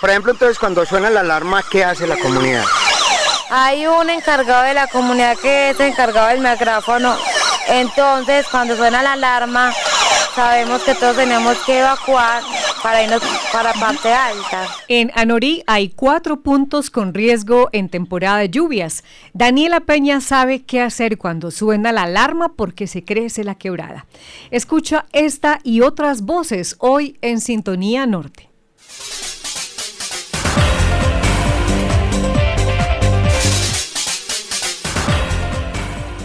Por ejemplo, entonces cuando suena la alarma, ¿qué hace la comunidad? Hay un encargado de la comunidad que es encargado del micrófono. Entonces, cuando suena la alarma, sabemos que todos tenemos que evacuar para irnos para parte alta. En Anorí hay cuatro puntos con riesgo en temporada de lluvias. Daniela Peña sabe qué hacer cuando suena la alarma porque se crece la quebrada. Escucha esta y otras voces hoy en Sintonía Norte.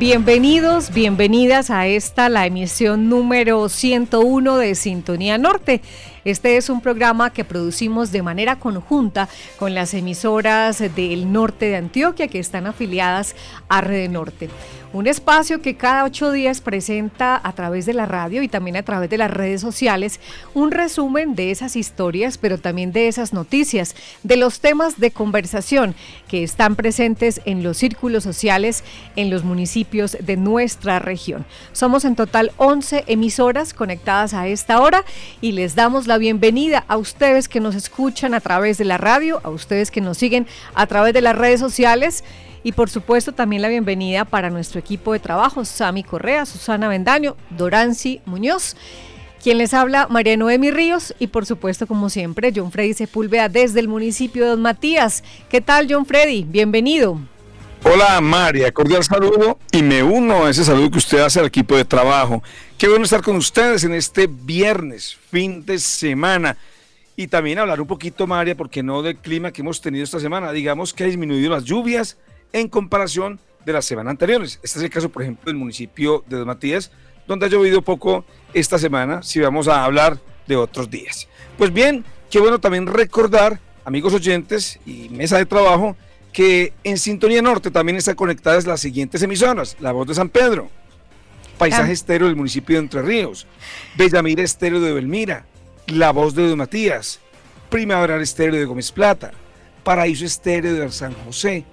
Bienvenidos, bienvenidas a esta, la emisión número 101 de Sintonía Norte. Este es un programa que producimos de manera conjunta con las emisoras del norte de Antioquia que están afiliadas a Red Norte. Un espacio que cada ocho días presenta a través de la radio y también a través de las redes sociales un resumen de esas historias, pero también de esas noticias, de los temas de conversación que están presentes en los círculos sociales en los municipios de nuestra región. Somos en total 11 emisoras conectadas a esta hora y les damos la bienvenida a ustedes que nos escuchan a través de la radio, a ustedes que nos siguen a través de las redes sociales y por supuesto también la bienvenida para nuestro equipo de trabajo, Sami Correa, Susana Vendaño, Dorancy Muñoz. Quien les habla, María Noemi Ríos y por supuesto, como siempre, John Freddy Sepúlveda desde el municipio de Don Matías. ¿Qué tal, John Freddy? Bienvenido. Hola María, cordial saludo y me uno a ese saludo que usted hace al equipo de trabajo. Qué bueno estar con ustedes en este viernes, fin de semana. Y también hablar un poquito, María, porque no del clima que hemos tenido esta semana. Digamos que ha disminuido las lluvias en comparación de las semanas anteriores. Este es el caso, por ejemplo, del municipio de Dos Matías, donde ha llovido poco esta semana, si vamos a hablar de otros días. Pues bien, qué bueno también recordar, amigos oyentes y mesa de trabajo, que en Sintonía Norte también están conectadas las siguientes emisoras. La Voz de San Pedro, Paisaje ah. Estéreo del municipio de Entre Ríos, Bellamira Estéreo de Belmira, La Voz de Don Matías, Primavera Estéreo de Gómez Plata, Paraíso Estéreo de San José,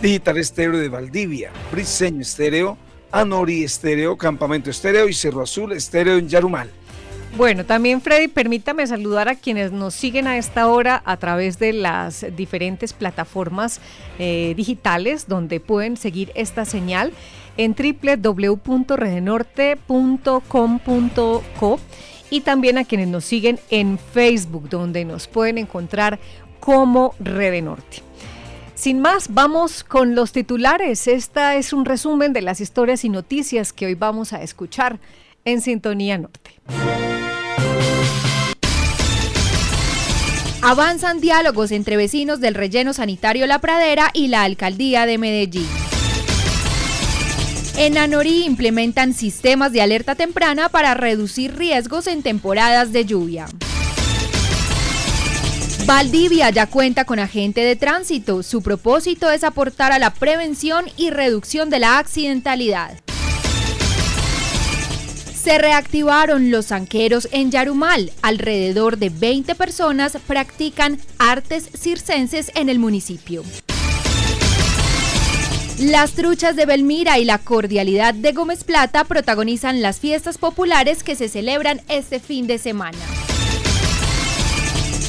Digital Estéreo de Valdivia, Briseño Estéreo, Anori Estéreo, Campamento Estéreo y Cerro Azul Estéreo en Yarumal. Bueno, también Freddy, permítame saludar a quienes nos siguen a esta hora a través de las diferentes plataformas eh, digitales donde pueden seguir esta señal en www.redenorte.com.co y también a quienes nos siguen en Facebook donde nos pueden encontrar como Rede Norte. Sin más, vamos con los titulares. Esta es un resumen de las historias y noticias que hoy vamos a escuchar en Sintonía Norte. Avanzan diálogos entre vecinos del relleno sanitario La Pradera y la alcaldía de Medellín. En Anorí implementan sistemas de alerta temprana para reducir riesgos en temporadas de lluvia. Valdivia ya cuenta con agente de tránsito. Su propósito es aportar a la prevención y reducción de la accidentalidad. Se reactivaron los zanqueros en Yarumal. Alrededor de 20 personas practican artes circenses en el municipio. Las truchas de Belmira y la cordialidad de Gómez Plata protagonizan las fiestas populares que se celebran este fin de semana.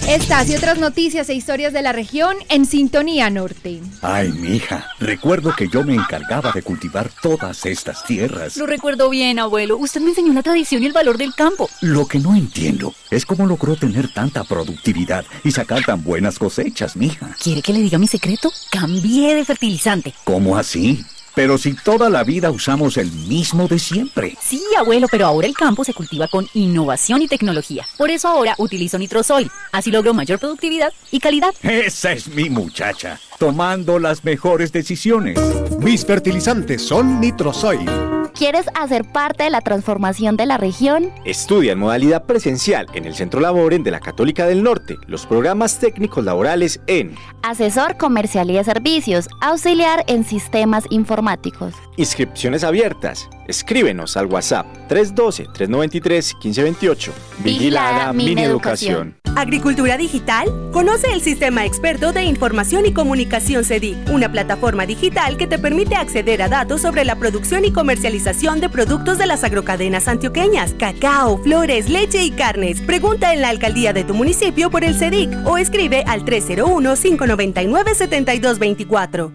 Estas y otras noticias e historias de la región en Sintonía Norte. Ay, mija, recuerdo que yo me encargaba de cultivar todas estas tierras. Lo recuerdo bien, abuelo. Usted me enseñó la tradición y el valor del campo. Lo que no entiendo es cómo logró tener tanta productividad y sacar tan buenas cosechas, mija. ¿Quiere que le diga mi secreto? Cambié de fertilizante. ¿Cómo así? Pero si toda la vida usamos el mismo de siempre. Sí, abuelo, pero ahora el campo se cultiva con innovación y tecnología. Por eso ahora utilizo Nitrosoil. Así logro mayor productividad y calidad. Esa es mi muchacha, tomando las mejores decisiones. Mis fertilizantes son Nitrosoil ¿Quieres hacer parte de la transformación de la región? Estudia en modalidad presencial en el Centro Laboren de la Católica del Norte los programas técnicos laborales en Asesor comercial y de servicios, auxiliar en sistemas informáticos. Inscripciones abiertas. Escríbenos al WhatsApp 312-393-1528. Vigilada Mineducación. ¿Agricultura digital? Conoce el Sistema Experto de Información y Comunicación CEDIC, una plataforma digital que te permite acceder a datos sobre la producción y comercialización de productos de las agrocadenas antioqueñas, cacao, flores, leche y carnes. Pregunta en la alcaldía de tu municipio por el CEDIC o escribe al 301-599-7224.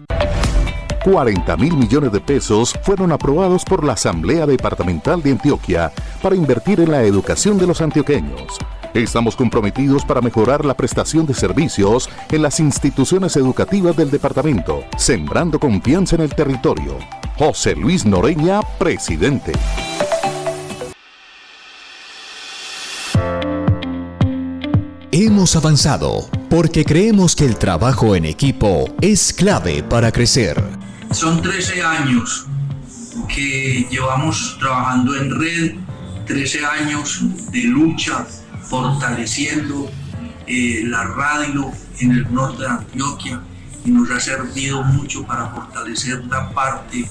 40 mil millones de pesos fueron aprobados por la Asamblea Departamental de Antioquia para invertir en la educación de los antioqueños. Estamos comprometidos para mejorar la prestación de servicios en las instituciones educativas del departamento, sembrando confianza en el territorio. José Luis Noreña, presidente. Hemos avanzado porque creemos que el trabajo en equipo es clave para crecer. Son 13 años que llevamos trabajando en red, 13 años de lucha, fortaleciendo eh, la radio en el norte de Antioquia y nos ha servido mucho para fortalecer la parte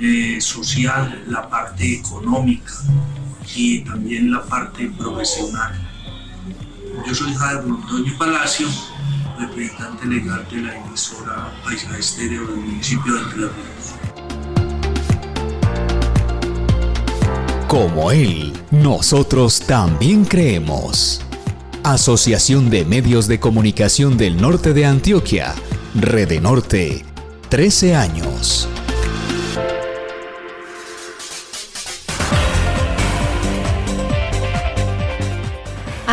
eh, social, la parte económica y también la parte profesional. Yo soy Javier Montoño Palacio, representante legal de la emisora Paisa Estéreo del municipio de Entre Como él, nosotros también creemos. Asociación de Medios de Comunicación del Norte de Antioquia, Rede Norte, 13 años.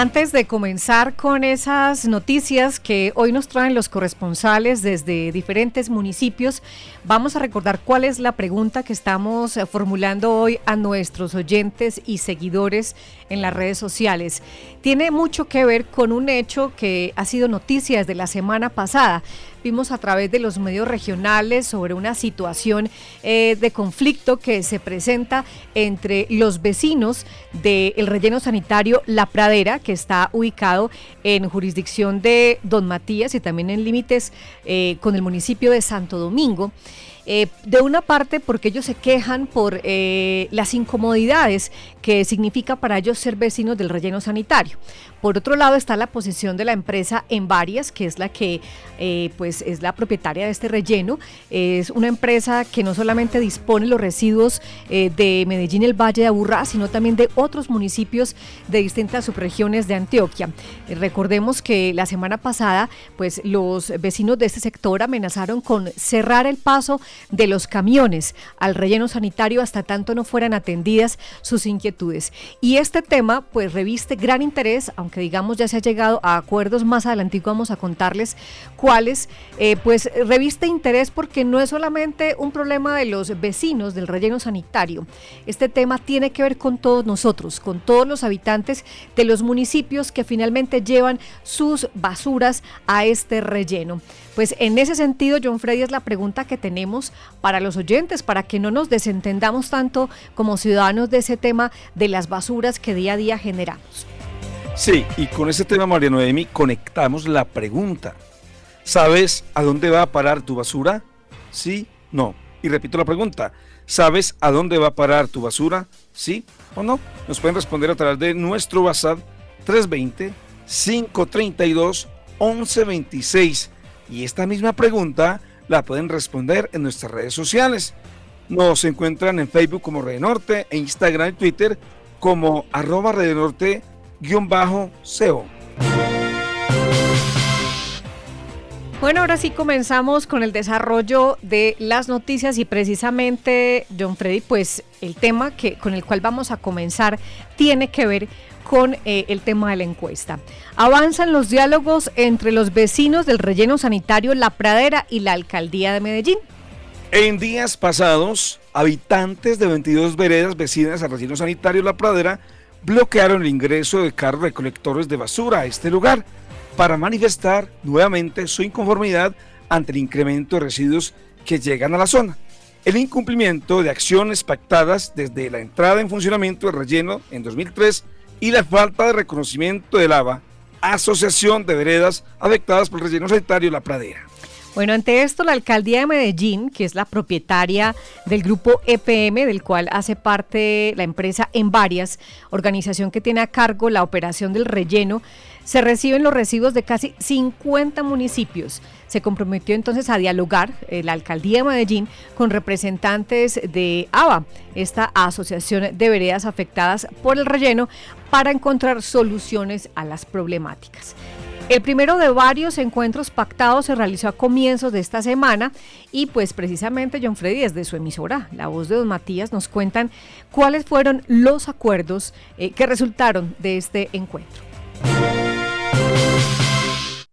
Antes de comenzar con esas noticias que hoy nos traen los corresponsales desde diferentes municipios, vamos a recordar cuál es la pregunta que estamos eh, formulando hoy a nuestros oyentes y seguidores en las redes sociales. Tiene mucho que ver con un hecho que ha sido noticia desde la semana pasada vimos a través de los medios regionales sobre una situación eh, de conflicto que se presenta entre los vecinos del relleno sanitario La Pradera, que está ubicado en jurisdicción de Don Matías y también en límites eh, con el municipio de Santo Domingo. Eh, de una parte porque ellos se quejan por eh, las incomodidades que significa para ellos ser vecinos del relleno sanitario. Por otro lado está la posición de la empresa en varias, que es la que eh, pues es la propietaria de este relleno. Es una empresa que no solamente dispone los residuos de Medellín, el Valle de Aburrá, sino también de otros municipios de distintas subregiones de Antioquia. recordemos que la semana pasada, pues los vecinos de este sector amenazaron con cerrar el paso de los camiones al relleno sanitario hasta tanto no fueran atendidas sus inquietudes. Y este tema pues reviste gran interés, aunque digamos ya se ha llegado a acuerdos más adelante vamos a contarles cuáles, eh, pues reviste interés porque no es solamente un problema de los vecinos del relleno sanitario. Este tema tiene que ver con todos nosotros, con todos los habitantes de los municipios que finalmente llevan sus basuras a este relleno. Pues en ese sentido, John Freddy, es la pregunta que tenemos para los oyentes, para que no nos desentendamos tanto como ciudadanos de ese tema de las basuras que día a día generamos. Sí, y con ese tema, María Noemi, conectamos la pregunta. ¿Sabes a dónde va a parar tu basura? Sí, no. Y repito la pregunta. ¿Sabes a dónde va a parar tu basura? ¿Sí o no? Nos pueden responder a través de nuestro WhatsApp 320 532 1126 y esta misma pregunta la pueden responder en nuestras redes sociales. Nos encuentran en Facebook como Red Norte, e Instagram y Twitter como arroba Norte-SEO. Bueno, ahora sí comenzamos con el desarrollo de las noticias y precisamente, John Freddy, pues el tema que, con el cual vamos a comenzar tiene que ver con eh, el tema de la encuesta. Avanzan los diálogos entre los vecinos del relleno sanitario La Pradera y la alcaldía de Medellín. En días pasados, habitantes de 22 veredas vecinas al relleno sanitario La Pradera bloquearon el ingreso de carros recolectores de basura a este lugar para manifestar nuevamente su inconformidad ante el incremento de residuos que llegan a la zona. el incumplimiento de acciones pactadas desde la entrada en funcionamiento del relleno en 2003 y la falta de reconocimiento del ABA, Asociación de Veredas Afectadas por el Relleno Sanitario La Pradera. Bueno, ante esto, la alcaldía de Medellín, que es la propietaria del grupo EPM, del cual hace parte la empresa en varias, organización que tiene a cargo la operación del relleno, se reciben los residuos de casi 50 municipios. Se comprometió entonces a dialogar eh, la alcaldía de Medellín con representantes de ABA, esta asociación de veredas afectadas por el relleno, para encontrar soluciones a las problemáticas. El primero de varios encuentros pactados se realizó a comienzos de esta semana y pues precisamente John Freddy desde su emisora, La Voz de Don Matías, nos cuentan cuáles fueron los acuerdos eh, que resultaron de este encuentro.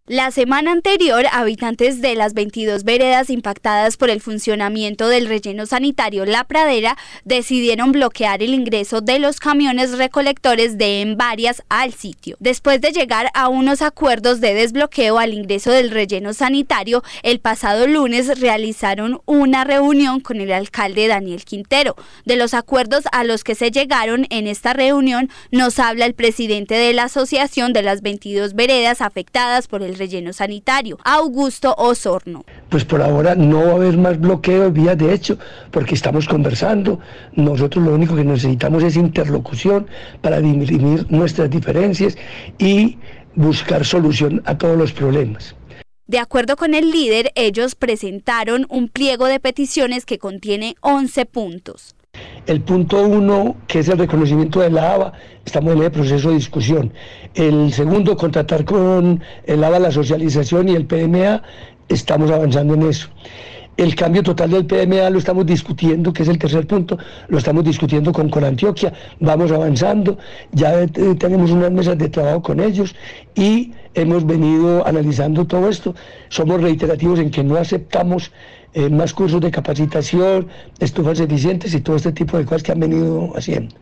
La semana anterior, habitantes de las 22 veredas impactadas por el funcionamiento del relleno sanitario La Pradera decidieron bloquear el ingreso de los camiones recolectores de en varias al sitio. Después de llegar a unos acuerdos de desbloqueo al ingreso del relleno sanitario, el pasado lunes realizaron una reunión con el alcalde Daniel Quintero. De los acuerdos a los que se llegaron en esta reunión nos habla el presidente de la Asociación de las 22 veredas afectadas por el relleno sanitario, Augusto Osorno. Pues por ahora no va a haber más bloqueo de vías de hecho, porque estamos conversando. Nosotros lo único que necesitamos es interlocución para dirimir nuestras diferencias y buscar solución a todos los problemas. De acuerdo con el líder, ellos presentaron un pliego de peticiones que contiene 11 puntos. El punto uno, que es el reconocimiento de la ABA, estamos en el proceso de discusión. El segundo, contratar con el ABA la socialización y el PMA, estamos avanzando en eso. El cambio total del PMA lo estamos discutiendo, que es el tercer punto, lo estamos discutiendo con, con Antioquia, vamos avanzando, ya tenemos unas mesas de trabajo con ellos y hemos venido analizando todo esto. Somos reiterativos en que no aceptamos eh, más cursos de capacitación, estufas eficientes y todo este tipo de cosas que han venido haciendo.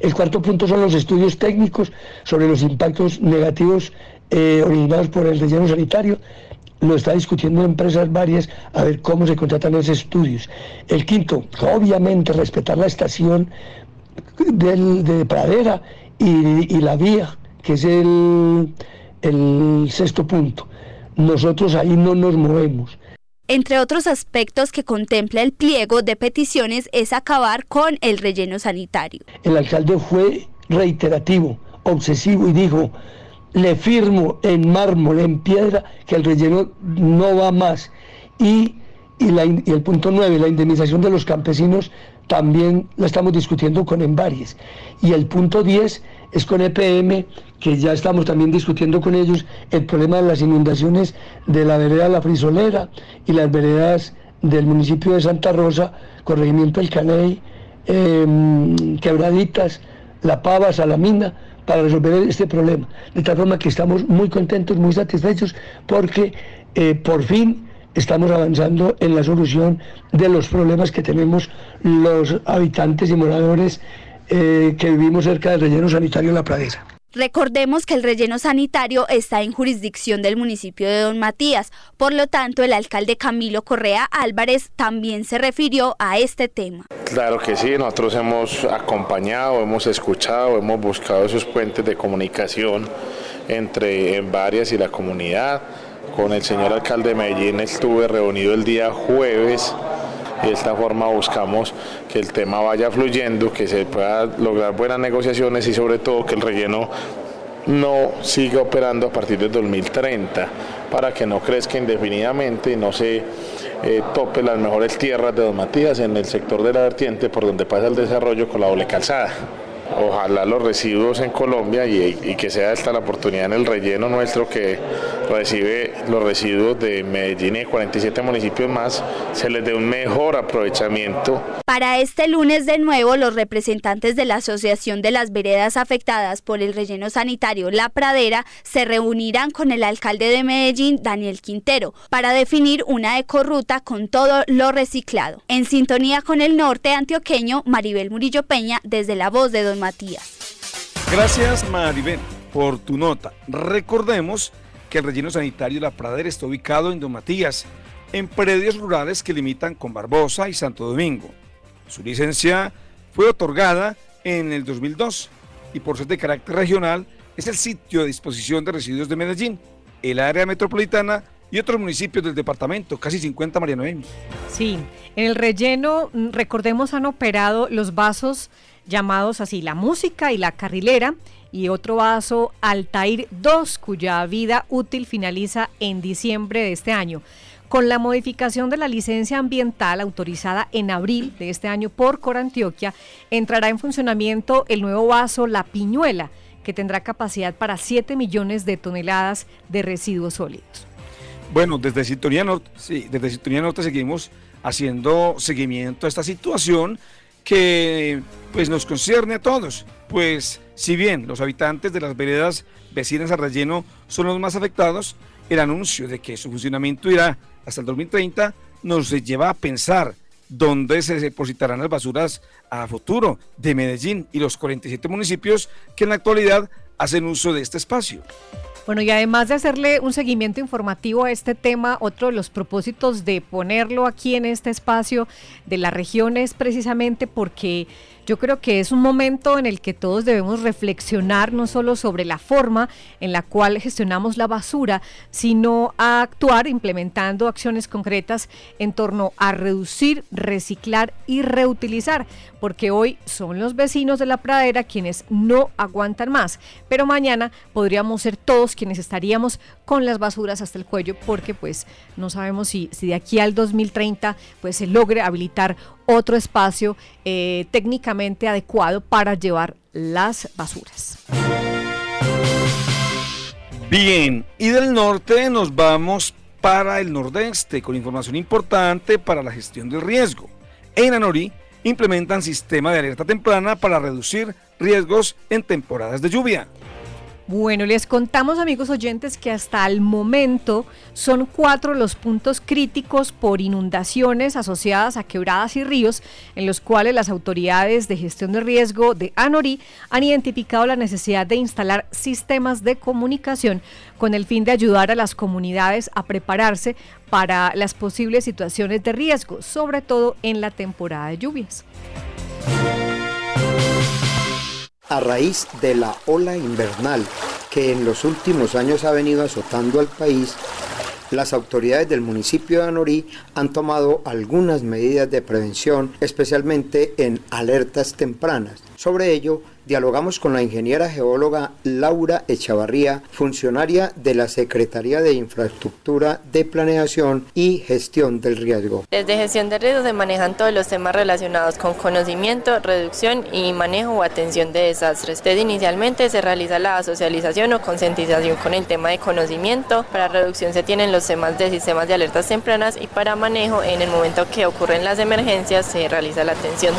El cuarto punto son los estudios técnicos sobre los impactos negativos eh, originados por el relleno sanitario. Lo está discutiendo empresas varias a ver cómo se contratan esos estudios. El quinto, obviamente respetar la estación de pradera y, la vía, que es el, el sexto punto. Nosotros ahí no nos movemos. Entre otros aspectos que contempla el pliego de peticiones es acabar con el relleno sanitario. El alcalde fue reiterativo, obsesivo y dijo, le firmo en mármol, en piedra, que el relleno no va más. Y, el punto 9, la indemnización de los campesinos, también la estamos discutiendo con Envaries. Y el punto 10 es con EPM, que ya estamos también discutiendo con ellos el problema de las inundaciones de la vereda La Frisolera y las veredas del municipio de Santa Rosa, corregimiento El Caney, em, Quebraditas, La Pava, Salamina, para resolver este problema. De tal forma que estamos muy contentos, muy satisfechos, porque eh, por fin estamos avanzando en la solución de los problemas que tenemos los habitantes y moradores eh, que vivimos cerca del relleno sanitario de La Pradera. Recordemos que el relleno sanitario está en jurisdicción del municipio de Don Matías, por lo tanto el alcalde Camilo Correa Álvarez también se refirió a este tema. Claro que sí, nosotros hemos acompañado, hemos escuchado, hemos buscado esos puentes de comunicación entre en varias y la comunidad. Con el señor alcalde de Medellín estuve reunido el día jueves y de esta forma buscamos que el tema vaya fluyendo, que se pueda lograr buenas negociaciones y sobre todo que el relleno no siga operando a partir del 2030 para que no crezca indefinidamente y no se eh, tope las mejores tierras de Don Matías en el sector de la vertiente por donde pasa el desarrollo con la doble calzada. Ojalá los residuos en Colombia y, que sea esta la oportunidad en el relleno nuestro que recibe los residuos de Medellín y 47 municipios más, se les dé un mejor aprovechamiento. Para este lunes de nuevo, los representantes de la Asociación de las Veredas Afectadas por el Relleno Sanitario La Pradera se reunirán con el alcalde de Medellín, Daniel Quintero, para definir una ecorruta con todo lo reciclado. En sintonía con el norte antioqueño, Maribel Murillo Peña, desde la voz de Don Matías. Gracias, Maribel, por tu nota. Recordemos que el relleno sanitario de La Pradera está ubicado en Don Matías, en predios rurales que limitan con Barbosa y Santo Domingo. Su licencia fue otorgada en el 2002 y por ser de carácter regional es el sitio de disposición de residuos de Medellín, el área metropolitana y otros municipios del departamento, casi 50 Mariano Emi. Sí, en el relleno, mm, recordemos, han operado los vasos llamados así, la música y la carrilera, y otro vaso Altair 2, cuya vida útil finaliza en diciembre de este año. Con la modificación de la licencia ambiental autorizada en abril de este año por Corantioquia, entrará en funcionamiento el nuevo vaso La Piñuela, que tendrá capacidad para 7 millones de toneladas de residuos sólidos. Bueno, desde Sintonía Norte, sí, desde Sintonía Norte seguimos haciendo seguimiento a esta situación que pues nos concierne a todos, pues si bien los habitantes de las veredas vecinas al relleno son los más afectados, el anuncio de que su funcionamiento irá hasta el 2030 nos lleva a pensar dónde se depositarán las basuras a futuro de Medellín y los 47 municipios que en la actualidad hacen uso de este espacio. Bueno, y además de hacerle un seguimiento informativo a este tema, otro de los propósitos de ponerlo aquí en este espacio de la región es precisamente porque yo creo que es un momento en el que todos debemos reflexionar no solo sobre la forma en la cual gestionamos la basura, sino a actuar implementando acciones concretas en torno a reducir, reciclar y reutilizar, porque hoy son los vecinos de la pradera quienes no aguantan más, pero mañana podríamos ser todos quienes estaríamos con las basuras hasta el cuello, porque pues no sabemos si, si de aquí al 2030 pues se logre habilitar otro espacio eh, técnicamente adecuado para llevar las basuras. Bien, y del norte nos vamos para el nordeste con información importante para la gestión del riesgo. En Anorí implementan sistema de alerta temprana para reducir riesgos en temporadas de lluvia. Bueno, les contamos amigos oyentes que hasta el momento son cuatro los puntos críticos por inundaciones asociadas a quebradas y ríos en los cuales las autoridades de gestión de riesgo de ANORI han identificado la necesidad de instalar sistemas de comunicación con el fin de ayudar a las comunidades a prepararse para las posibles situaciones de riesgo, sobre todo en la temporada de lluvias a raíz de la ola invernal que en los últimos años ha venido azotando al país, las autoridades del municipio de Anorí han tomado algunas medidas de prevención, especialmente en alertas tempranas. Sobre ello, dialogamos con la ingeniera geóloga Laura Echavarría, funcionaria de la Secretaría de Infraestructura de Planeación y Gestión del Riesgo. Desde gestión de riesgo se manejan todos los temas relacionados con conocimiento, reducción y manejo o atención de desastres. Desde inicialmente se realiza la socialización o concientización con el tema de conocimiento. Para reducción se tienen los temas de sistemas de alertas tempranas y para manejo en el momento que ocurren las emergencias se realiza la atención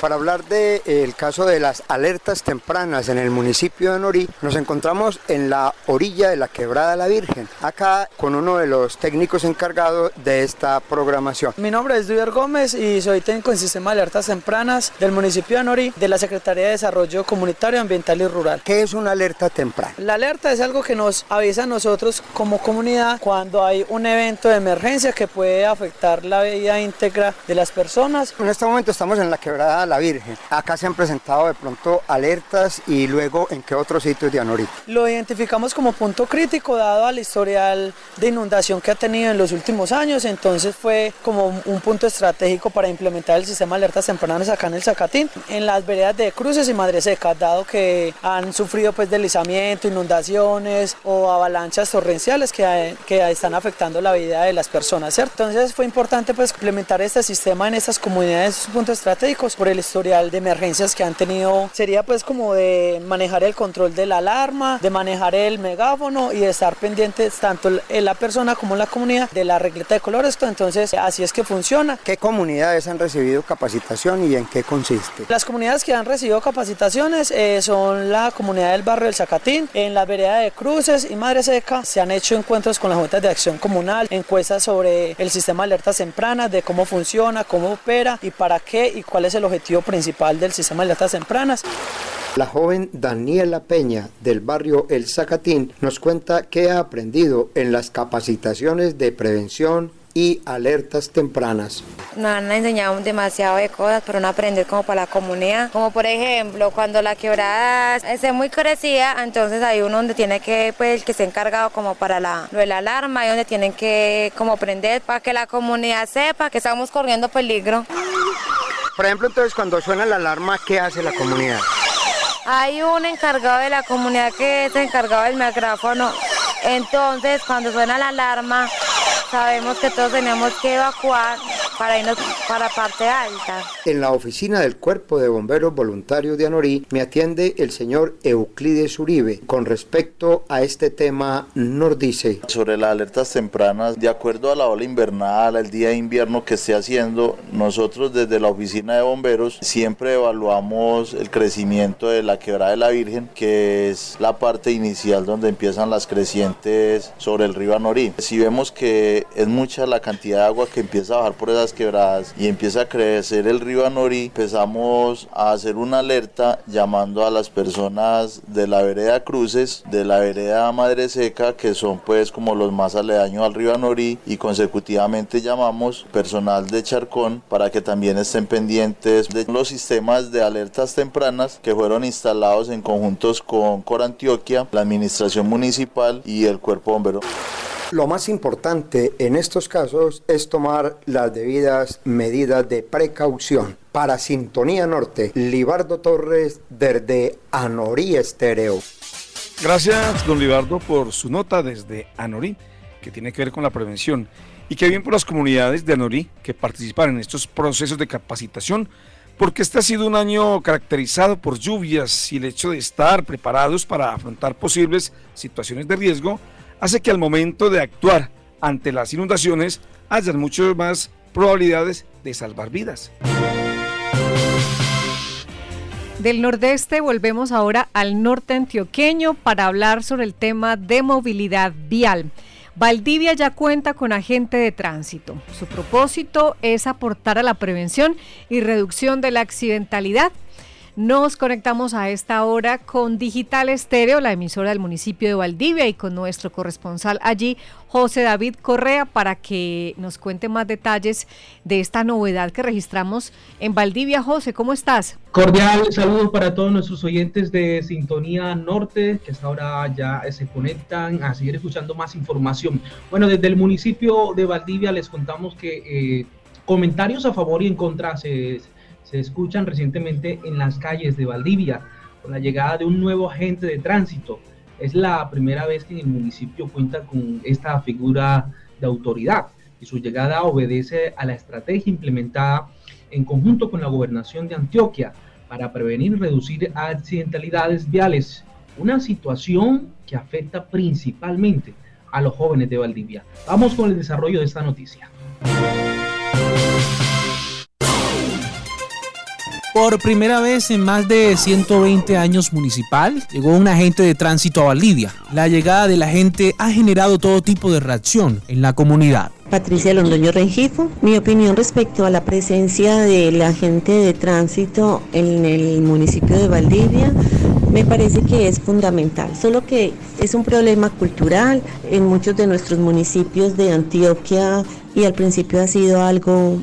para hablar del el caso de las alertas tempranas en el municipio de Norí, nos encontramos en la orilla de la Quebrada La Virgen, acá con uno de los técnicos encargados de esta programación. Mi nombre es Duyer Gómez y soy técnico en sistema de alertas tempranas del municipio de Norí, de la Secretaría de Desarrollo Comunitario, Ambiental y Rural. ¿Qué es una alerta temprana? La alerta es algo que nos avisa a nosotros como comunidad cuando hay un evento de emergencia que puede afectar la vida íntegra de las personas. En este momento estamos en la Quebrada La Virgen. Acá se han presentado de pronto alertas y luego en qué otros sitios de Anorí. Lo identificamos como punto crítico dado al historial de inundación que ha tenido en los últimos años, entonces fue como un punto estratégico para implementar el sistema de alertas tempranas acá en el Zacatín, en las veredas de Cruces y Madre Seca, dado que han sufrido pues deslizamiento, inundaciones o avalanchas torrenciales que, que están afectando la vida de las personas, ¿cierto? Entonces fue importante pues implementar este sistema en estas comunidades, puntos estratégicos por el historial de emergencias que han tenido sería pues como de manejar el control de la alarma, de manejar el megáfono y de estar pendientes tanto la persona como la comunidad de la regleta de colores. Entonces así es que funciona. ¿Qué comunidades han recibido capacitación y en qué consiste? Las comunidades que han recibido capacitaciones eh, son la comunidad del barrio del Zacatín, en la vereda de Cruces y Madre Seca se han hecho encuentros con las juntas de acción comunal, encuestas sobre el sistema de alertas tempranas, de cómo funciona, cómo opera y para qué y cuál es el objetivo principal del sistema de alertas tempranas. La joven Daniela Peña del barrio El Zacatín nos cuenta qué ha aprendido en las capacitaciones de prevención y alertas tempranas. Nos han enseñado demasiado de cosas, pero no aprender como para la comunidad. Como por ejemplo, cuando la quebrada es muy crecida, entonces hay uno donde tiene que, pues, el que se encargado como para la, lo de la alarma, y donde tienen que como aprender para que la comunidad sepa que estamos corriendo peligro. Por ejemplo, entonces cuando suena la alarma, ¿qué hace la comunidad? Hay un encargado de la comunidad que es encargado del micrófono. Entonces, cuando suena la alarma, sabemos que todos tenemos que evacuar para irnos para parte alta. En la oficina del Cuerpo de Bomberos Voluntarios de Anorí me atiende el señor Euclides Uribe. Con respecto a este tema, nos dice. Sobre las alertas tempranas, de acuerdo a la ola invernal, al día de invierno que esté haciendo, nosotros desde la oficina de bomberos siempre evaluamos el crecimiento de la quebrada de la Virgen, que es la parte inicial donde empiezan las crecientes sobre el río Anorí. Si vemos que es mucha la cantidad de agua que empieza a bajar por esas quebradas y empieza a crecer el río Anorí, empezamos a hacer una alerta llamando a las personas de la vereda Cruces, de la vereda Madre Seca, que son pues como los más aledaños al río Anorí y consecutivamente llamamos personal de Charcón para que también estén pendientes de los sistemas de alertas tempranas que fueron instalados en conjuntos con Cor Antioquia, la administración municipal y el cuerpo bombero. Lo más importante en estos casos es tomar las debidas medidas de precaución. Para Sintonía Norte, Libardo Torres desde Anorí Estéreo. Gracias, don Libardo, por su nota desde Anorí, que tiene que ver con la prevención. Y qué bien por las comunidades de Anorí que participan en estos procesos de capacitación, porque este ha sido un año caracterizado por lluvias y el hecho de estar preparados para afrontar posibles situaciones de riesgo hace que al momento de actuar ante las inundaciones haya muchas más probabilidades de salvar vidas. Del nordeste volvemos ahora al norte antioqueño para hablar sobre el tema de movilidad vial. Valdivia ya cuenta con agente de tránsito. Su propósito es aportar a la prevención y reducción de la accidentalidad nos conectamos a esta hora con Digital Estéreo, la emisora del municipio de Valdivia, y con nuestro corresponsal allí, José David Correa, para que nos cuente más detalles de esta novedad que registramos en Valdivia. José, ¿cómo estás? Cordial saludo para todos nuestros oyentes de Sintonía Norte, que hasta ahora ya se conectan a seguir escuchando más información. Bueno, desde el municipio de Valdivia les contamos que eh, comentarios a favor y en contra se se escuchan recientemente en las calles de Valdivia con la llegada de un nuevo agente de tránsito. Es la primera vez que el municipio cuenta con esta figura de autoridad y su llegada obedece a la estrategia implementada en conjunto con la gobernación de Antioquia para prevenir y reducir accidentalidades viales, una situación que afecta principalmente a los jóvenes de Valdivia. Vamos con el desarrollo de esta noticia. Por primera vez en más de 120 años municipal, llegó un agente de tránsito a Valdivia. La llegada del agente ha generado todo tipo de reacción en la comunidad. Patricia Londoño Rengifo. Mi opinión respecto a la presencia del agente de tránsito en el municipio de Valdivia me parece que es fundamental, solo que es un problema cultural en muchos de nuestros municipios de Antioquia y al principio ha sido algo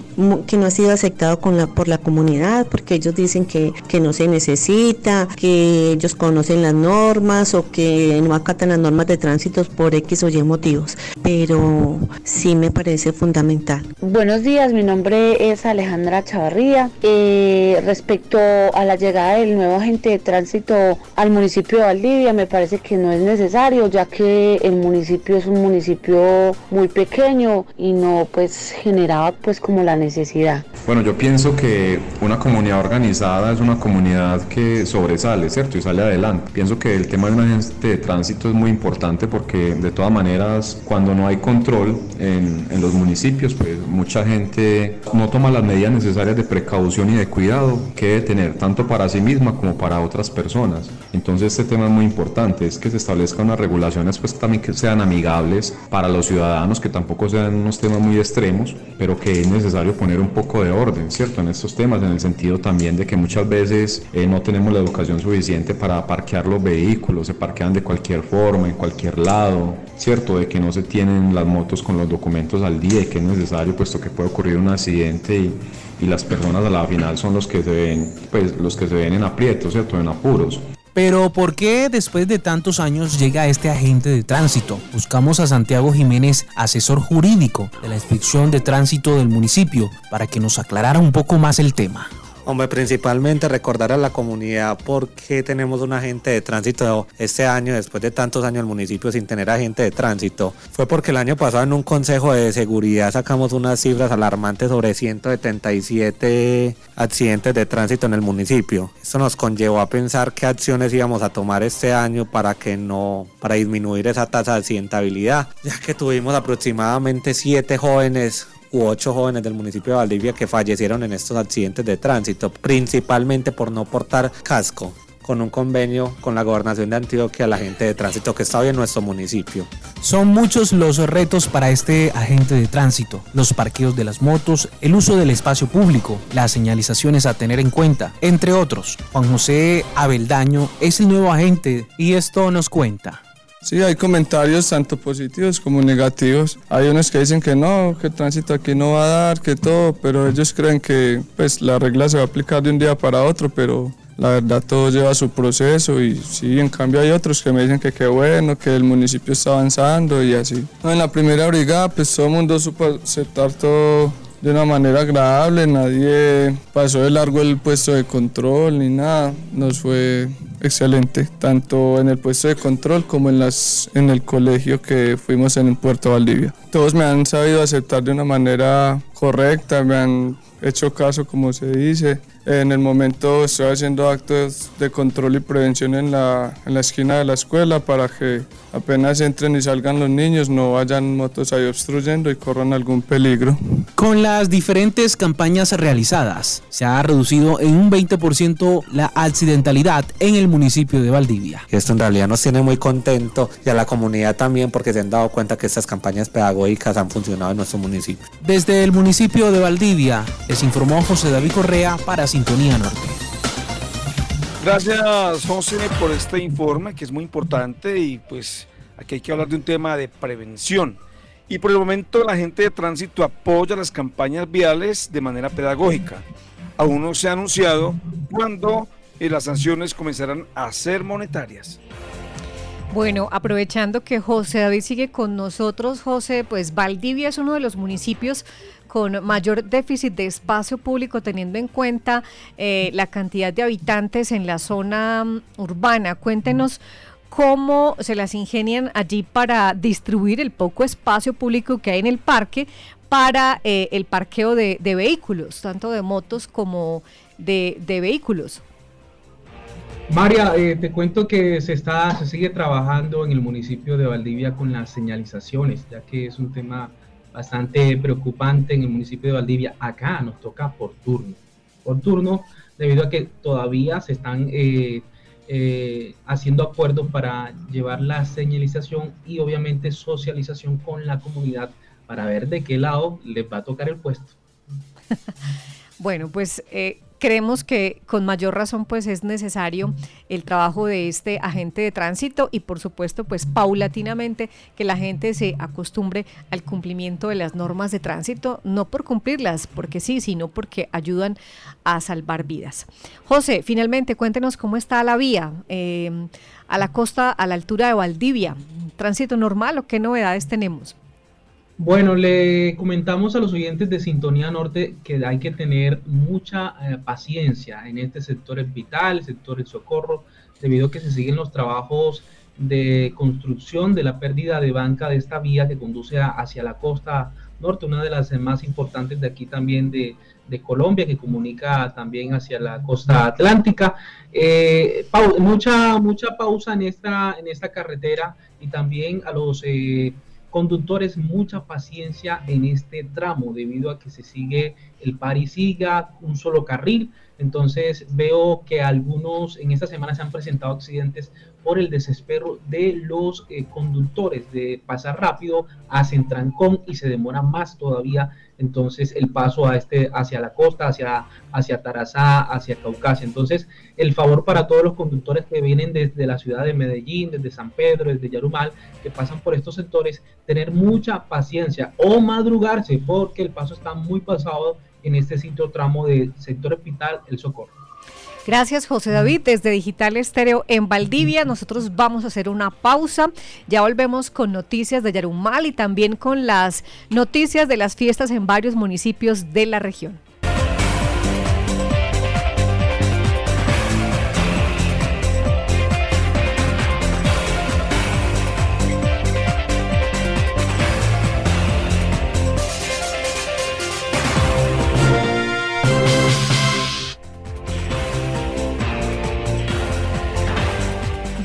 que no ha sido aceptado con la, por la comunidad porque ellos dicen que, que no se necesita, que ellos conocen las normas o que no acatan las normas de tránsito por X o Y motivos, pero sí me parece fundamental. Buenos días, mi nombre es Alejandra Chavarría. Eh, respecto a la llegada del nuevo agente de tránsito al municipio de Valdivia, me parece que no es necesario ya que el municipio es un municipio muy pequeño y no pues generaba pues como la necesidad. Bueno, yo pienso que una comunidad organizada es una comunidad que sobresale, ¿cierto? Y sale adelante. Pienso que el tema de un agente de tránsito es muy importante porque de todas maneras cuando no hay control en, en los municipios, pues mucha gente no toma las medidas necesarias de precaución y de cuidado que debe tener tanto para sí misma como para otras personas. Entonces este tema es muy importante, es que se establezcan unas regulaciones pues también que sean amigables para los ciudadanos, que tampoco sean unos temas muy extremos, pero que es necesario poner un poco de orden, ¿cierto? En estos temas, en el sentido también de que muchas veces eh, no tenemos la educación suficiente para parquear los vehículos, se parquean de cualquier forma, en cualquier lado, ¿cierto? De que no se tienen las motos con los documentos al día y que es necesario, puesto que puede ocurrir un accidente y, y las personas a la final son los que se ven, pues los que se ven en aprietos, ¿cierto? En apuros. Pero ¿por qué después de tantos años llega este agente de tránsito? Buscamos a Santiago Jiménez, asesor jurídico de la inspección de tránsito del municipio, para que nos aclarara un poco más el tema. Hombre, principalmente recordar a la comunidad por qué tenemos un agente de tránsito este año, después de tantos años el municipio sin tener agente de tránsito. Fue porque el año pasado en un consejo de seguridad sacamos unas cifras alarmantes sobre 177 accidentes de tránsito en el municipio. Esto nos conllevó a pensar qué acciones íbamos a tomar este año para que no, para disminuir esa tasa de accidentabilidad, ya que tuvimos aproximadamente 7 jóvenes u ocho jóvenes del municipio de Valdivia que fallecieron en estos accidentes de tránsito, principalmente por no portar casco con un convenio con la gobernación de Antioquia, la gente de tránsito que está hoy en nuestro municipio. Son muchos los retos para este agente de tránsito, los parqueos de las motos, el uso del espacio público, las señalizaciones a tener en cuenta, entre otros. Juan José Abeldaño es el nuevo agente y esto nos cuenta. Sí, hay comentarios tanto positivos como negativos. Hay unos que dicen que no, que el tránsito aquí no va a dar, que todo, pero ellos creen que pues la regla se va a aplicar de un día para otro, pero la verdad todo lleva su proceso y sí, en cambio hay otros que me dicen que qué bueno, que el municipio está avanzando y así. en la primera brigada pues todo el mundo supo aceptar todo de una manera agradable, nadie pasó de largo el puesto de control ni nada, nos fue excelente, tanto en el puesto de control como en, las, en el colegio que fuimos en Puerto Valdivia. Todos me han sabido aceptar de una manera correcta, me han hecho caso como se dice. En el momento estoy haciendo actos de control y prevención en la, en la esquina de la escuela para que apenas entren y salgan los niños no vayan motos ahí obstruyendo y corran algún peligro. Con las diferentes campañas realizadas, se ha reducido en un 20% la accidentalidad en el municipio de Valdivia. Esto en realidad nos tiene muy contento y a la comunidad también porque se han dado cuenta que estas campañas pedagógicas han funcionado en nuestro municipio. Desde el municipio de Valdivia, les informó José David Correa para Sintonía Norte. Gracias, José, por este informe que es muy importante y pues aquí hay que hablar de un tema de prevención. Y por el momento la gente de tránsito apoya las campañas viales de manera pedagógica. Aún no se ha anunciado cuándo eh, las sanciones comenzarán a ser monetarias. Bueno, aprovechando que José David sigue con nosotros, José, pues Valdivia es uno de los municipios con mayor déficit de espacio público teniendo en cuenta eh, la cantidad de habitantes en la zona mm, urbana. Cuéntenos cómo se las ingenian allí para distribuir el poco espacio público que hay en el parque para eh, el parqueo de, vehículos, tanto de motos como de, vehículos. María, eh, te cuento que se está, se sigue trabajando en el municipio de Valdivia con las señalizaciones, ya que es un tema bastante preocupante en el municipio de Valdivia. Acá nos toca por turno, por turno, debido a que todavía se están eh, eh, haciendo acuerdos para llevar la señalización y obviamente socialización con la comunidad para ver de qué lado les va a tocar el puesto. bueno, pues eh, creemos que con mayor razón pues es necesario el trabajo de este agente de tránsito y por supuesto pues paulatinamente que la gente se acostumbre al cumplimiento de las normas de tránsito, no por cumplirlas, porque sí, sino porque ayudan a salvar vidas. José, finalmente cuéntenos cómo está la vía eh, a la costa, a la altura de Valdivia. ¿Tránsito normal o qué novedades tenemos? Bueno, le comentamos a los oyentes de Sintonía Norte que hay que tener mucha eh, paciencia en este sector vital, el sector del socorro, debido a que se siguen los trabajos de construcción de la pérdida de banca de esta vía que conduce hacia la costa norte, una de las más importantes de aquí también de, Colombia, que comunica también hacia la costa atlántica. Eh, mucha, mucha pausa en esta, en esta carretera y también a los... Eh, conductores mucha paciencia en este tramo debido a que se sigue el par y siga un solo carril. Entonces veo que algunos en esta semana se han presentado accidentes por el desespero de los eh, conductores de pasar rápido, hacen trancón y se demora más todavía entonces el paso a este, hacia la costa, hacia, hacia Tarazá, hacia Caucasia. Entonces el favor para todos los conductores que vienen desde la ciudad de Medellín, desde San Pedro, desde Yarumal, que pasan por estos sectores, tener mucha paciencia o madrugarse porque el paso está muy pasado en este sitio tramo de sector hospital El Socorro. Gracias, José David. Desde Digital Estéreo en Valdivia, nosotros vamos a hacer una pausa. Ya volvemos con noticias de Yarumal y también con las noticias de las fiestas en varios municipios de la región.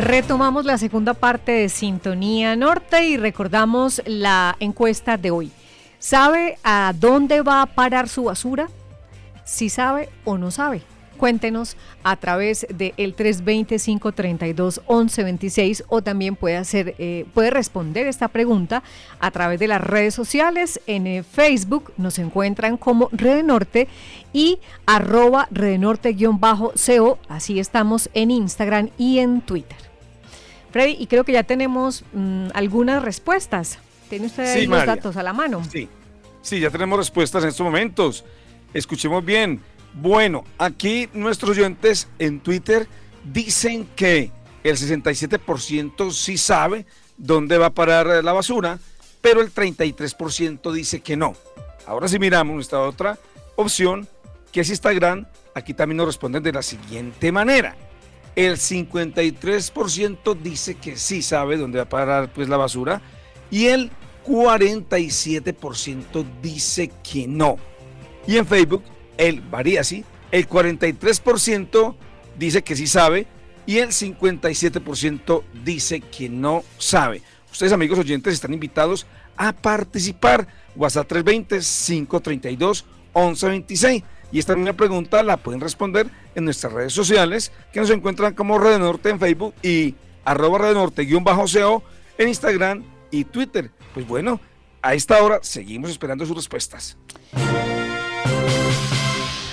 Retomamos la segunda parte de Sintonía Norte y recordamos la encuesta de hoy. ¿Sabe a dónde va a parar su basura? Si sabe o no sabe. Cuéntenos a través del el 320-532-1126 o también puede, hacer, eh, puede responder esta pregunta a través de las redes sociales. En eh, Facebook nos encuentran como Red Norte y arroba Redenorte-co. Así estamos en Instagram y en Twitter. Freddy, y creo que ya tenemos mm, algunas respuestas. ¿Tiene usted ahí los datos a la mano? Sí, sí, ya tenemos respuestas en estos momentos. Escuchemos bien. Bueno, aquí nuestros oyentes en Twitter dicen que el 67% sí sabe dónde va a parar la basura, pero el 33% dice que no. Ahora si miramos nuestra otra opción, que es Instagram, aquí también nos responden de la siguiente manera el 53% dice que sí sabe dónde va a parar pues, la basura y el 47% dice que no. Y en Facebook, él varía así, el 43% dice que sí sabe y el 57% dice que no sabe. Ustedes amigos oyentes están invitados a participar. WhatsApp 320-532-1126. Y esta misma pregunta la pueden responder en nuestras redes sociales, que nos encuentran como Red Norte en Facebook y arroba Red Norte-CO en Instagram y Twitter. Pues bueno, a esta hora seguimos esperando sus respuestas.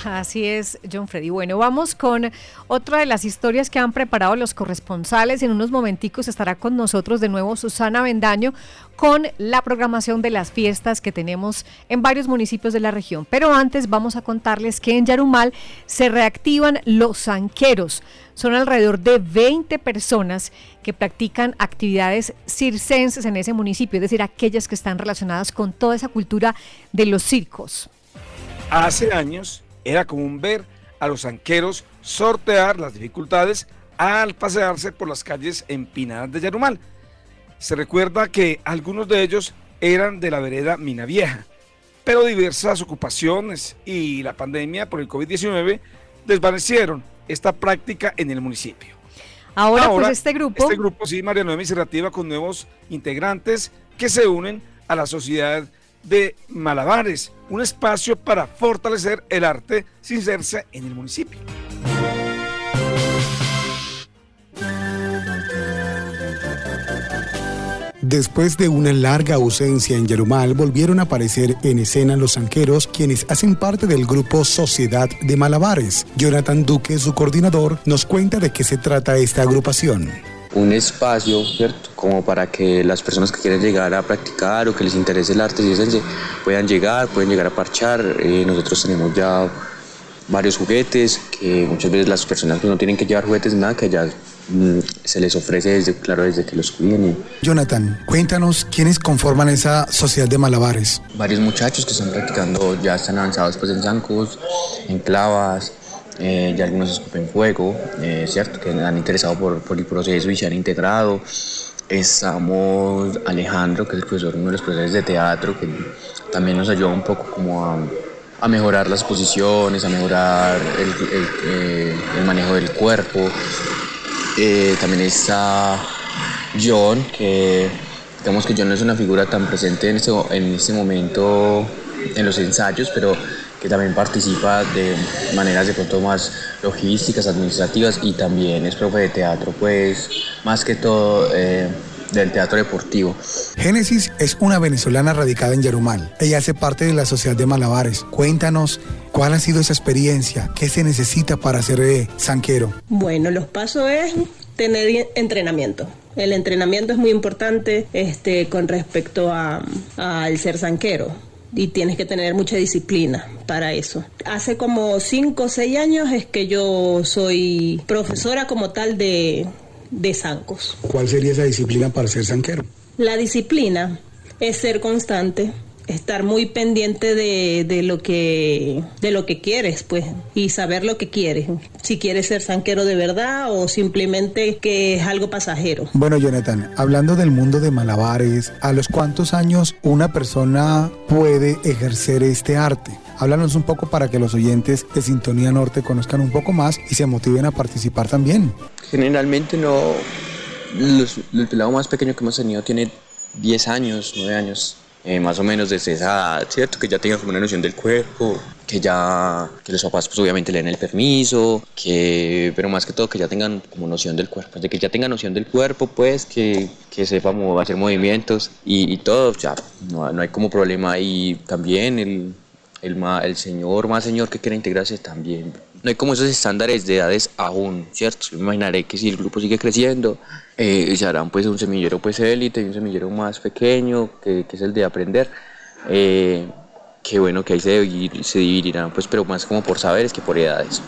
Así es, John Freddy. Bueno, vamos con otra de las historias que han preparado los corresponsales. En unos momenticos estará con nosotros de nuevo Susana Bendaño con la programación de las fiestas que tenemos en varios municipios de la región. Pero antes vamos a contarles que en Yarumal se reactivan los zanqueros. Son alrededor de 20 personas que practican actividades circenses en ese municipio, es decir, aquellas que están relacionadas con toda esa cultura de los circos. Hace años era común ver a los anqueros sortear las dificultades al pasearse por las calles empinadas de Yarumal. Se recuerda que algunos de ellos eran de la vereda Mina Vieja, pero diversas ocupaciones y la pandemia por el COVID-19 desvanecieron esta práctica en el municipio. Ahora, pues este grupo... Este grupo, sí, María Noemi, se con nuevos integrantes que se unen a la sociedad de Malabares, un espacio para fortalecer el arte sin serse en el municipio. Después de una larga ausencia en Yerumal, volvieron a aparecer en escena los zanqueros, quienes hacen parte del grupo Sociedad de Malabares. Jonathan Duque, su coordinador, nos cuenta de qué se trata esta agrupación un espacio, ¿cierto? Como para que las personas que quieren llegar a practicar o que les interese el arte circense puedan llegar, pueden llegar a parchar. Eh, nosotros tenemos ya varios juguetes que muchas veces las personas no tienen que llevar juguetes nada que ya mm, se les ofrece desde claro desde que los cuiden. Jonathan, cuéntanos quiénes conforman esa sociedad de malabares. Varios muchachos que están practicando ya están avanzados pues en zancos, en clavas, eh, ya algunos escupen fuego, eh, ¿cierto? Que han interesado por, por, el proceso y se han integrado. Estamos Alejandro, que es el profesor, uno de los profesores de teatro, que también nos ayuda un poco como a, a mejorar las posiciones, a mejorar el, el, eh, el manejo del cuerpo. también está John, que digamos que John no es una figura tan presente en este, en este momento en los ensayos, pero que también participa de maneras de pronto más logísticas, administrativas y también es profe de teatro, pues más que todo eh, del teatro deportivo. Génesis es una venezolana radicada en Yarumal. Ella hace parte de la Sociedad de Malabares. Cuéntanos cuál ha sido esa experiencia, qué se necesita para ser eh, zanquero. Bueno, los pasos es tener entrenamiento. El entrenamiento es muy importante este, con respecto al ser zanquero y tienes que tener mucha disciplina para eso. Hace como 5 o 6 años es que yo soy profesora como tal de, de zancos. ¿Cuál sería esa disciplina para ser zanquero? La disciplina es ser constante, estar muy pendiente de, lo que de lo que quieres pues y saber lo que quieres si quieres ser sanquero de verdad o simplemente que es algo pasajero bueno Jonathan hablando del mundo de malabares a los cuántos años una persona puede ejercer este arte Háblanos un poco para que los oyentes de Sintonía Norte conozcan un poco más y se motiven a participar también. Generalmente no, el pelado más pequeño que hemos tenido tiene 10 años, 9 años. Eh, más o menos desde esa edad, ¿cierto? Que ya tengan como una noción del cuerpo, que ya, que los papás pues obviamente le den el permiso, que, pero más que todo que ya tengan como noción del cuerpo, de que ya tengan noción del cuerpo, pues, que, que sepan hacer movimientos y, y todo, ya, no, no hay como problema y también el, el, el señor más señor que quiera integrarse también. No hay como esos estándares de edades aún, ¿cierto? Yo me imaginaré que si el grupo sigue creciendo, eh, se harán pues un semillero pues élite y un semillero más pequeño, que, que es el de aprender. Eh, que bueno, que ahí se, se dividirán, pues, pero más como por saberes que por edades.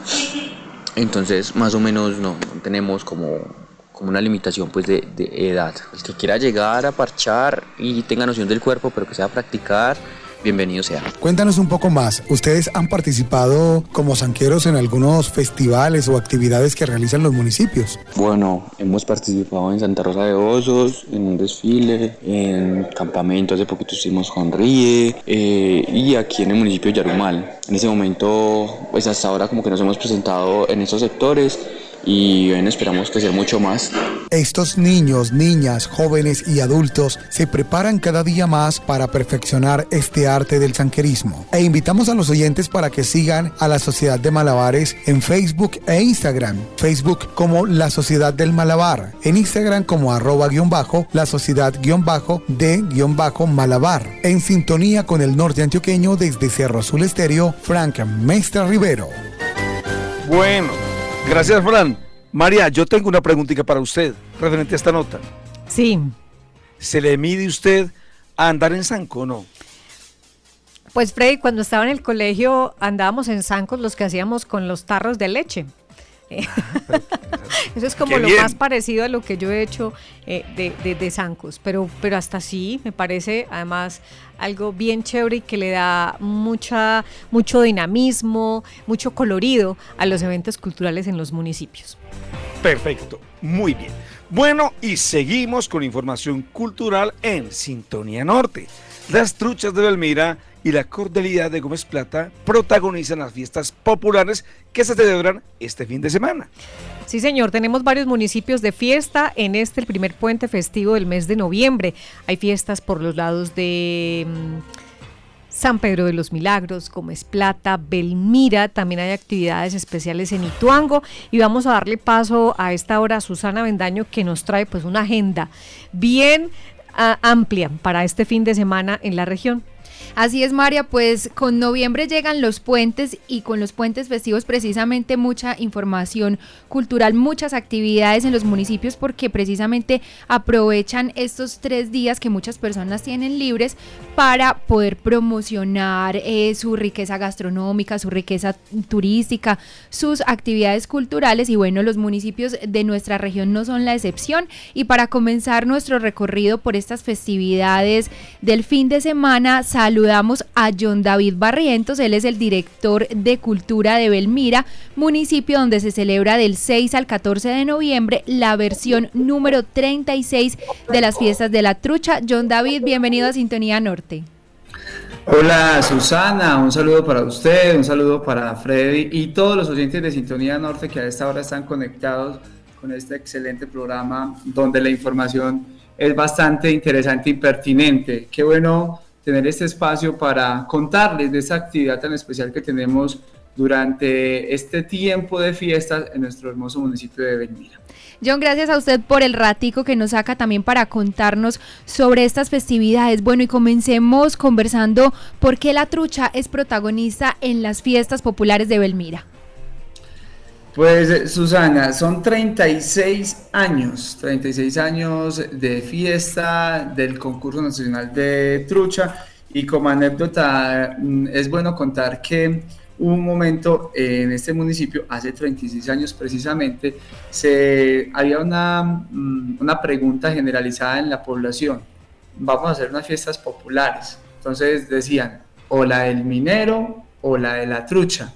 Entonces, más o menos no, tenemos como, como una limitación pues de, de edad. El que quiera llegar a parchar y tenga noción del cuerpo, pero que sea practicar, bienvenido sea. Cuéntanos un poco más. ¿Ustedes han participado como zanqueros en algunos festivales o actividades que realizan los municipios? Bueno, hemos participado en Santa Rosa de Osos, en un desfile, en campamento, hace poquito estuvimos con Ríe eh, y aquí en el municipio de Yarumal. En ese momento, pues hasta ahora como que nos hemos presentado en esos sectores y bueno, esperamos que sea mucho más. Estos niños, niñas, jóvenes y adultos se preparan cada día más para perfeccionar este arte del sanquerismo. E invitamos a los oyentes para que sigan a la Sociedad de Malabares en Facebook e Instagram. Facebook como La Sociedad del Malabar, en Instagram como arroba guion bajo, la sociedad guion bajo de guion bajo malabar. En sintonía con el norte antioqueño desde Cerro Azul Estéreo, Frank Mestre Rivero. Bueno. Gracias, Fran. María, yo tengo una preguntita para usted referente a esta nota. Sí. ¿Se le mide usted a andar en Sanco o no? Pues Freddy, cuando estaba en el colegio andábamos en zancos los que hacíamos con los tarros de leche. Eso es como lo más parecido a lo que yo he hecho eh, de, de, zancos, pero, pero hasta sí me parece además algo bien chévere y que le da mucha, mucho dinamismo, mucho colorido a los eventos culturales en los municipios. Perfecto, muy bien. Bueno, y seguimos con información cultural en Sintonía Norte. Las truchas de Belmira y la cordialidad de Gómez Plata protagonizan las fiestas populares que se celebran este fin de semana. Sí, señor, tenemos varios municipios de fiesta en este, el primer puente festivo del mes de noviembre. Hay fiestas por los lados de... Mm, San Pedro de los Milagros, Gómez Plata, Belmira, también hay actividades especiales en Ituango y vamos a darle paso a esta hora a Susana Vendaño que nos trae pues una agenda bien ah, amplia para este fin de semana en la región. Así es, María, pues con noviembre llegan los puentes y con los puentes festivos precisamente mucha información cultural, muchas actividades en los municipios porque precisamente aprovechan estos tres días que muchas personas tienen libres para poder promocionar eh, su riqueza gastronómica, su riqueza turística, sus actividades culturales. Y bueno, los municipios de nuestra región no son la excepción. Y para comenzar nuestro recorrido por estas festividades del fin de semana, saludamos saludamos a John David Barrientos, él es el director de Cultura de Belmira, municipio donde se celebra del 6 al 14 de noviembre la versión número 36 de las fiestas de la trucha. John David, bienvenido a Sintonía Norte. Hola Susana, un saludo para usted, un saludo para Freddy y todos los oyentes de Sintonía Norte que a esta hora están conectados con este excelente programa donde la información es bastante interesante y pertinente. Qué bueno tener este espacio para contarles de esta actividad tan especial que tenemos durante este tiempo de fiestas en nuestro hermoso municipio de Belmira. John, gracias a usted por el ratico que nos saca también para contarnos sobre estas festividades. Bueno, y comencemos conversando por qué la trucha es protagonista en las fiestas populares de Belmira. Pues eh, Susana, son 36 años, 36 años de fiesta del concurso nacional de trucha. Y como anécdota mm, es bueno contar que un momento en este municipio, hace 36 años precisamente, se, había una, mm, una pregunta generalizada en la población, vamos a hacer unas fiestas populares, entonces decían o la del minero o la de la trucha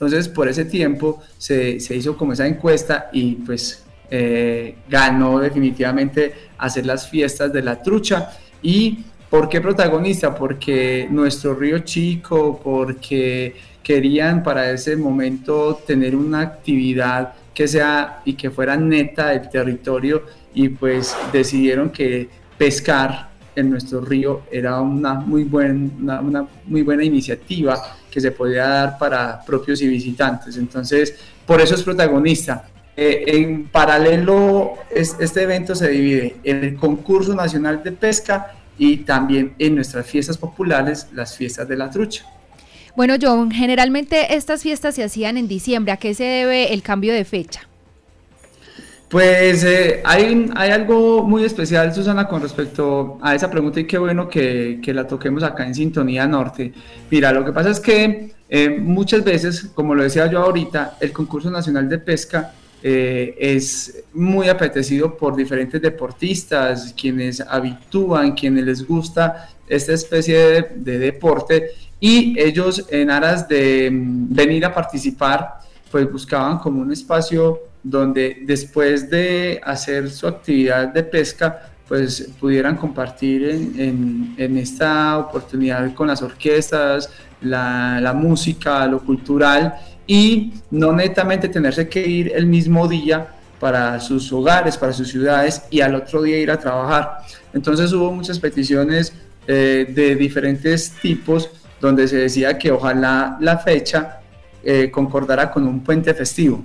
entonces, por ese tiempo se, se hizo como esa encuesta y pues eh, ganó definitivamente hacer las fiestas de la trucha. ¿Y por qué protagonista? Porque nuestro río chico, porque querían para ese momento tener una actividad que sea y que fuera neta del territorio y pues decidieron que pescar en nuestro río era una muy, buen, una, una muy buena iniciativa que se podía dar para propios y visitantes. Entonces, por eso es protagonista. Eh, en paralelo, este evento se divide en el concurso nacional de pesca y también en nuestras fiestas populares, las fiestas de la trucha. Bueno, John, generalmente estas fiestas se hacían en diciembre. ¿A qué se debe el cambio de fecha? Pues eh, hay, algo muy especial, Susana, con respecto a esa pregunta y qué bueno que, la toquemos acá en Sintonía Norte. Mira, lo que pasa es que eh, muchas veces, como lo decía yo ahorita, el concurso nacional de pesca eh, es muy apetecido por diferentes deportistas, quienes habitúan, quienes les gusta esta especie de, de deporte y ellos en aras de mm, venir a participar, pues buscaban como un espacio donde después de hacer su actividad de pesca, pues pudieran compartir en, esta oportunidad con las orquestas, la, música, lo cultural y no netamente tenerse que ir el mismo día para sus hogares, para sus ciudades y al otro día ir a trabajar. Entonces hubo muchas peticiones eh, de diferentes tipos donde se decía que ojalá la fecha eh, concordara con un puente festivo.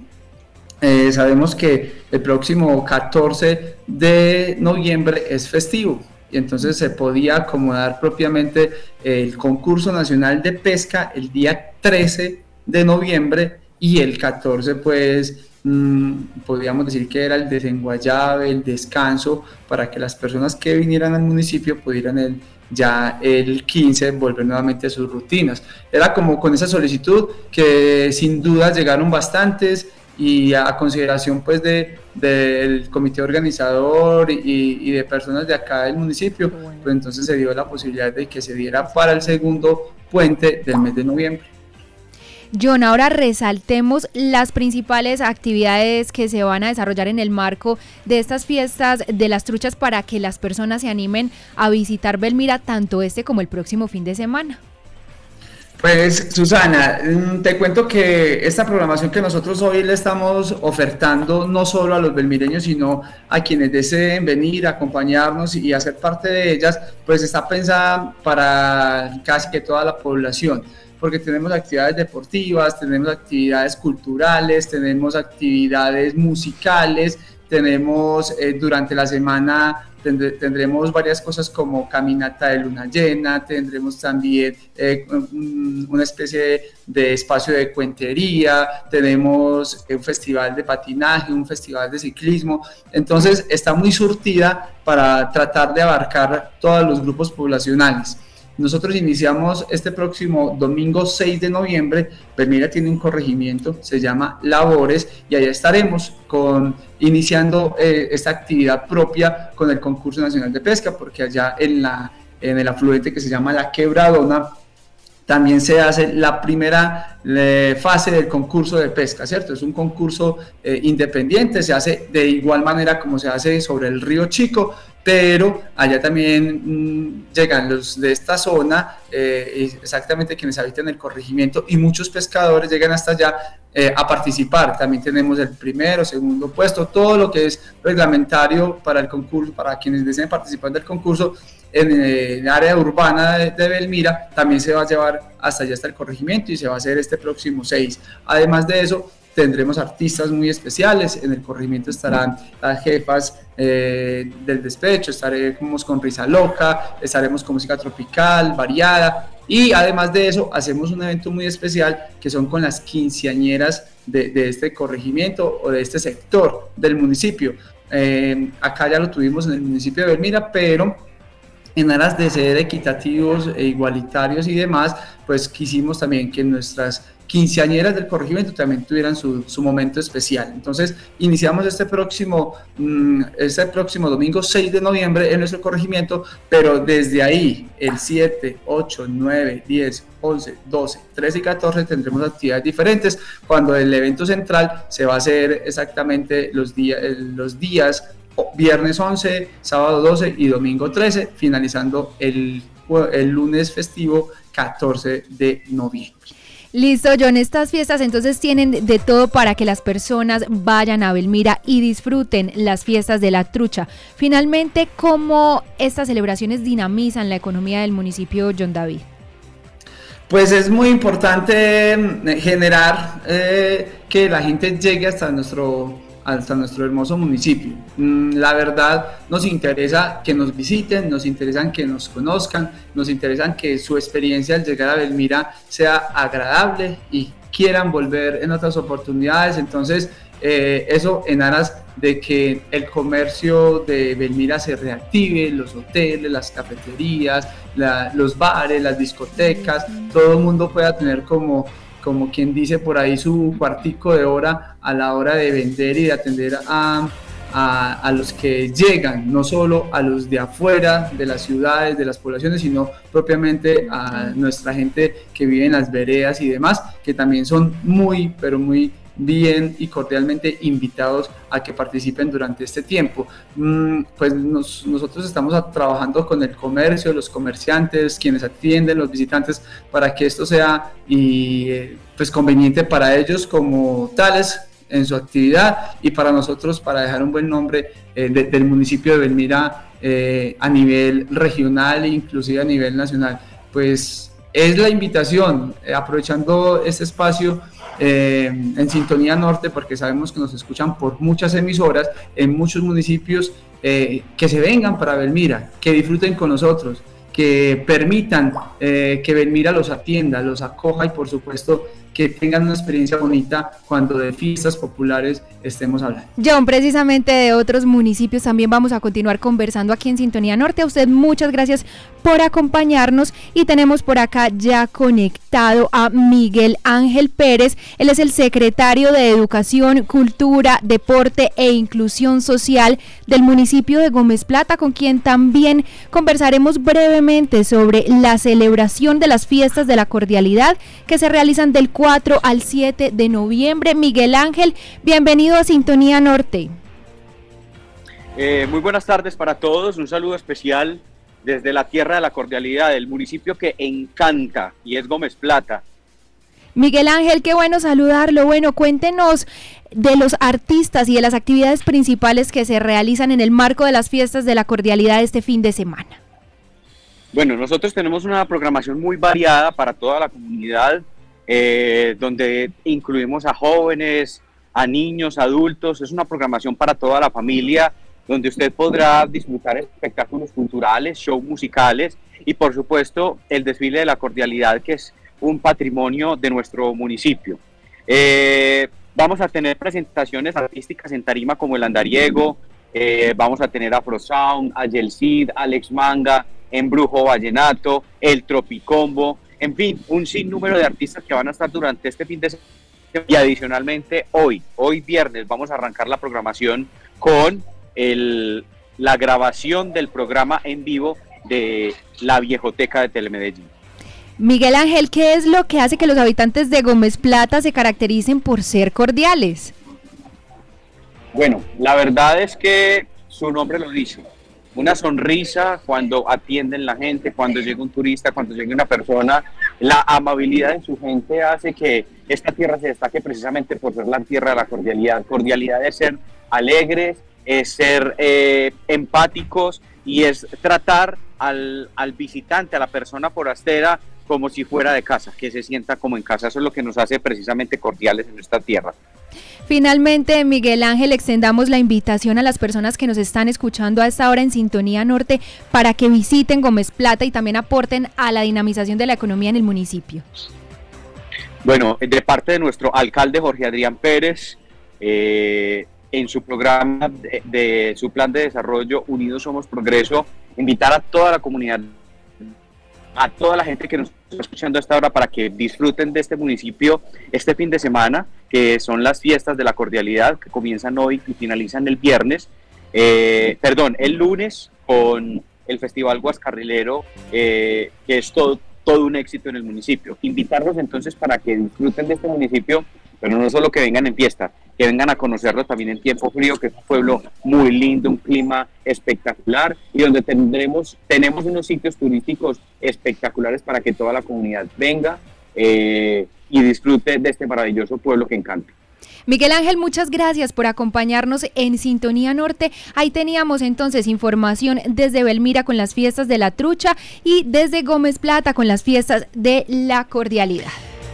Eh, sabemos que el próximo 14 de noviembre es festivo y entonces se podía acomodar propiamente el concurso nacional de pesca el día 13 de noviembre y el 14 pues mm, podríamos decir que era el desenguayabe, el descanso para que las personas que vinieran al municipio pudieran el, ya el 15 volver nuevamente a sus rutinas. Era como con esa solicitud que sin duda llegaron bastantes, y a consideración pues de, del comité organizador y, de personas de acá del municipio, pues entonces se dio la posibilidad de que se diera para el segundo puente del mes de noviembre. John, ahora resaltemos las principales actividades que se van a desarrollar en el marco de estas fiestas de las truchas para que las personas se animen a visitar Belmira tanto este como el próximo fin de semana. Pues Susana, mm, te cuento que esta programación que nosotros hoy le estamos ofertando no solo a los belmireños, sino a quienes deseen venir, acompañarnos y hacer parte de ellas, pues está pensada para casi que toda la población porque tenemos actividades deportivas, tenemos actividades culturales, tenemos actividades musicales, tenemos eh, durante la semana tendremos varias cosas como caminata de luna llena, tendremos también eh, una especie de, espacio de cuentería, tenemos un festival de patinaje, un festival de ciclismo, entonces está muy surtida para tratar de abarcar todos los grupos poblacionales. Nosotros iniciamos este próximo domingo 6 de noviembre. Permira tiene un corregimiento, se llama Labores, y allá estaremos con, iniciando eh, esta actividad propia con el concurso nacional de pesca, porque allá en, la, en el afluente que se llama La Quebradona también se hace la primera fase del concurso de pesca, ¿cierto? Es un concurso eh, independiente, se hace de igual manera como se hace sobre el río Chico, pero allá también mm, llegan los de esta zona, eh, exactamente quienes habitan el corregimiento, y muchos pescadores llegan hasta allá eh, a participar. También tenemos el primero, segundo puesto, todo lo que es reglamentario para el concurso, para quienes deseen participar del concurso en el área urbana de, de, Belmira, también se va a llevar hasta allá hasta el corregimiento y se va a hacer este próximo 6. Además de eso, tendremos artistas muy especiales, en el corregimiento estarán las jefas eh, del despecho, estaremos con Risa Loca, estaremos con música tropical, variada, y además de eso hacemos un evento muy especial que son con las quinceañeras de, de este corregimiento o de este sector del municipio. Eh, acá ya lo tuvimos en el municipio de Belmira, pero en aras de ser equitativos e igualitarios y demás, pues quisimos también que nuestras quinceañeras del corregimiento también tuvieran su, su momento especial. Entonces, iniciamos este próximo, mm, este próximo domingo 6 de noviembre en nuestro corregimiento, pero desde ahí, el 7, 8, 9, 10, 11, 12, 13 y 14 tendremos actividades diferentes, cuando el evento central se va a hacer exactamente los, días los días viernes 11, sábado 12 y domingo 13, finalizando el, el lunes festivo 14 de noviembre. Listo, John, estas fiestas entonces tienen de todo para que las personas vayan a Belmira y disfruten las fiestas de la trucha. Finalmente, ¿cómo estas celebraciones dinamizan la economía del municipio, John David? Pues es muy importante eh, generar eh, que la gente llegue hasta nuestro hasta nuestro hermoso municipio. Mm, la verdad, nos interesa que nos visiten, nos interesa que nos conozcan, nos interesa que su experiencia al llegar a Belmira sea agradable y quieran volver en otras oportunidades. Entonces, eh, eso en aras de que el comercio de Belmira se reactive, los hoteles, las cafeterías, los bares, las discotecas, todo el mundo pueda tener como como quien dice por ahí, su cuartico de hora a la hora de vender y de atender a, a, los que llegan, no solo a los de afuera de las ciudades, de las poblaciones, sino propiamente a nuestra gente que vive en las veredas y demás, que también son muy, pero muy bien y cordialmente invitados a que participen durante este tiempo. Mm, pues nosotros estamos trabajando con el comercio, los comerciantes, quienes atienden, los visitantes, para que esto sea y, eh, pues conveniente para ellos como tales en su actividad y para nosotros para dejar un buen nombre eh, del municipio de Belmira eh, a nivel regional e inclusive a nivel nacional. Pues es la invitación, aprovechando este espacio, eh, en Sintonía Norte, porque sabemos que nos escuchan por muchas emisoras en muchos municipios, eh, que se vengan para Belmira, que disfruten con nosotros, que permitan eh, que Belmira los atienda, los acoja y por supuesto que tengan una experiencia bonita cuando de fiestas populares estemos hablando. John, precisamente de otros municipios también vamos a continuar conversando aquí en Sintonía Norte. A usted muchas gracias por acompañarnos y tenemos por acá ya conectado a Miguel Ángel Pérez. Él es el secretario de Educación, Cultura, Deporte e Inclusión Social del municipio de Gómez Plata, con quien también conversaremos brevemente sobre la celebración de las fiestas de la cordialidad que se realizan del 4 al 7 de noviembre. Miguel Ángel, bienvenido a Sintonía Norte. Eh, muy buenas tardes para todos, un saludo especial desde la tierra de la cordialidad, del municipio que encanta y es Gómez Plata. Miguel Ángel, qué bueno saludarlo. Bueno, cuéntenos de los artistas y de las actividades principales que se realizan en el marco de las fiestas de la cordialidad este fin de semana. Bueno, nosotros tenemos una programación muy variada para toda la comunidad eh, donde incluimos a jóvenes, a niños, adultos. Es una programación para toda la familia, donde usted podrá disfrutar espectáculos culturales, shows musicales y por supuesto el desfile de la cordialidad, que es un patrimonio de nuestro municipio. Eh, vamos a tener presentaciones artísticas en tarima como el andariego, eh, vamos a tener Afro Sound, Ayel Cid, Alex Manga, Embrujo Vallenato, El Tropicombo, en fin, un sinnúmero de artistas que van a estar durante este fin de semana. Y adicionalmente hoy, hoy viernes, vamos a arrancar la programación con el, la grabación del programa en vivo de la Viejoteca de Telemedellín. Miguel Ángel, ¿qué es lo que hace que los habitantes de Gómez Plata se caractericen por ser cordiales? Bueno, la verdad es que su nombre lo dice. Una sonrisa cuando atienden la gente, cuando llega un turista, cuando llega una persona. La amabilidad en su gente hace que esta tierra se destaque precisamente por ser la tierra de la cordialidad. Cordialidad es ser alegres, es ser eh, empáticos y es tratar al, al visitante, a la persona forastera, como si fuera de casa, que se sienta como en casa. Eso es lo que nos hace precisamente cordiales en esta tierra. Finalmente, Miguel Ángel, extendamos la invitación a las personas que nos están escuchando a esta hora en Sintonía Norte para que visiten Gómez Plata y también aporten a la dinamización de la economía en el municipio. Bueno, de parte de nuestro alcalde Jorge Adrián Pérez, eh, en su programa de, de, su plan de desarrollo Unidos Somos Progreso, invitar a toda la comunidad a toda la gente que nos escuchando a esta hora para que disfruten de este municipio este fin de semana, que son las fiestas de la cordialidad que comienzan hoy y finalizan el viernes, eh, perdón, el lunes con el Festival Guascarrilero, eh, que es todo, todo un éxito en el municipio. Invitarlos entonces para que disfruten de este municipio, pero no solo que vengan en fiesta, que vengan a conocerlo también en tiempo frío, que es un pueblo muy lindo, un clima espectacular y donde tendremos, tenemos unos sitios turísticos espectaculares para que toda la comunidad venga eh, y disfrute de este maravilloso pueblo que encanta. Miguel Ángel, muchas gracias por acompañarnos en Sintonía Norte. Ahí teníamos entonces información desde Belmira con las fiestas de la trucha y desde Gómez Plata con las fiestas de la cordialidad.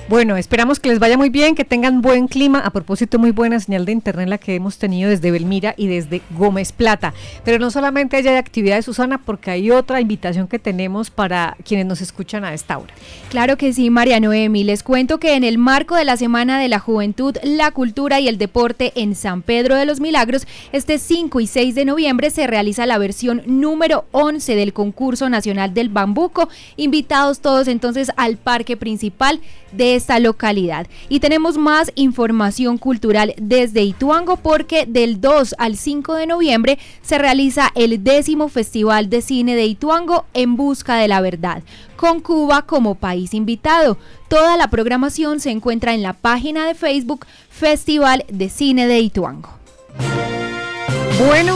Bueno, esperamos que les vaya muy bien, que tengan buen clima. A propósito, muy buena señal de internet la que hemos tenido desde Belmira y desde Gómez Plata. Pero no solamente hay actividades, Susana, porque hay otra invitación que tenemos para quienes nos escuchan a esta hora. Claro que sí, María Noemi. Les cuento que en el marco de la Semana de la Juventud, la Cultura y el Deporte en San Pedro de los Milagros, este 5 y 6 de noviembre se realiza la versión número 11 del concurso nacional del bambuco. Invitados todos entonces al parque principal de esta localidad. Y tenemos más información cultural desde Ituango porque del 2 al 5 de noviembre se realiza el décimo Festival de Cine de Ituango en busca de la verdad, con Cuba como país invitado. Toda la programación se encuentra en la página de Facebook Festival de Cine de Ituango. Bueno,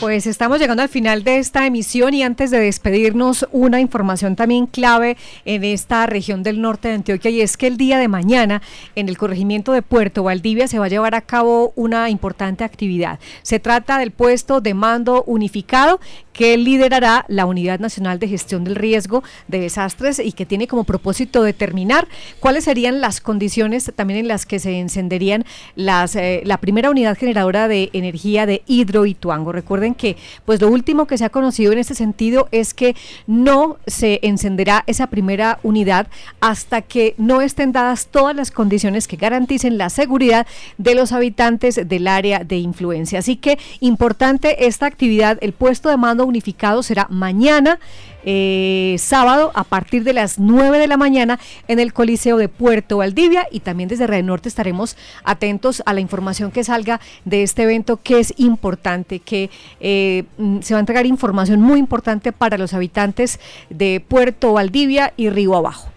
pues estamos llegando al final de esta emisión y antes de despedirnos, una información también clave en esta región del norte de Antioquia y es que el día de mañana en el corregimiento de Puerto Valdivia se va a llevar a cabo una importante actividad. Se trata del puesto de mando unificado que liderará la Unidad Nacional de Gestión del Riesgo de Desastres y que tiene como propósito determinar cuáles serían las condiciones también en las que se encenderían las, eh, la primera unidad generadora de energía de Hidroituango. Recuerden que pues lo último que se ha conocido en este sentido es que no se encenderá esa primera unidad hasta que no estén dadas todas las condiciones que garanticen la seguridad de los habitantes del área de influencia. Así que importante esta actividad, el puesto de mando unificado será mañana, eh, sábado, a partir de las 9 de la mañana en el Coliseo de Puerto Valdivia y también desde Red Norte estaremos atentos a la información que salga de este evento que es importante, que eh, mm, se va a entregar información muy importante para los habitantes de Puerto Valdivia y Río Abajo.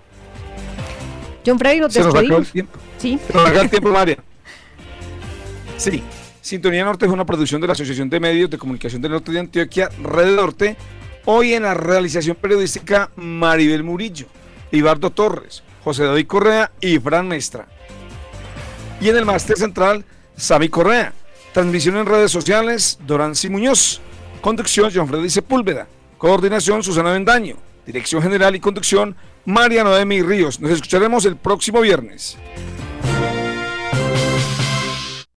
John Freddy, nos despedimos. Sí. Se nos acaba el tiempo, María. Sí. Sintonía Norte es una producción de la Asociación de Medios de Comunicación del Norte de Antioquia, Red Norte. Hoy en la realización periodística Maribel Murillo, Ibardo Torres, José David Correa y Fran Mestra. Y en el máster central, Sami Correa. Transmisión en redes sociales, Dorancy Muñoz. Conducción, John Freddy Sepúlveda. Coordinación, Susana Bendaño. Dirección general y conducción, María Noemi Ríos. Nos escucharemos el próximo viernes.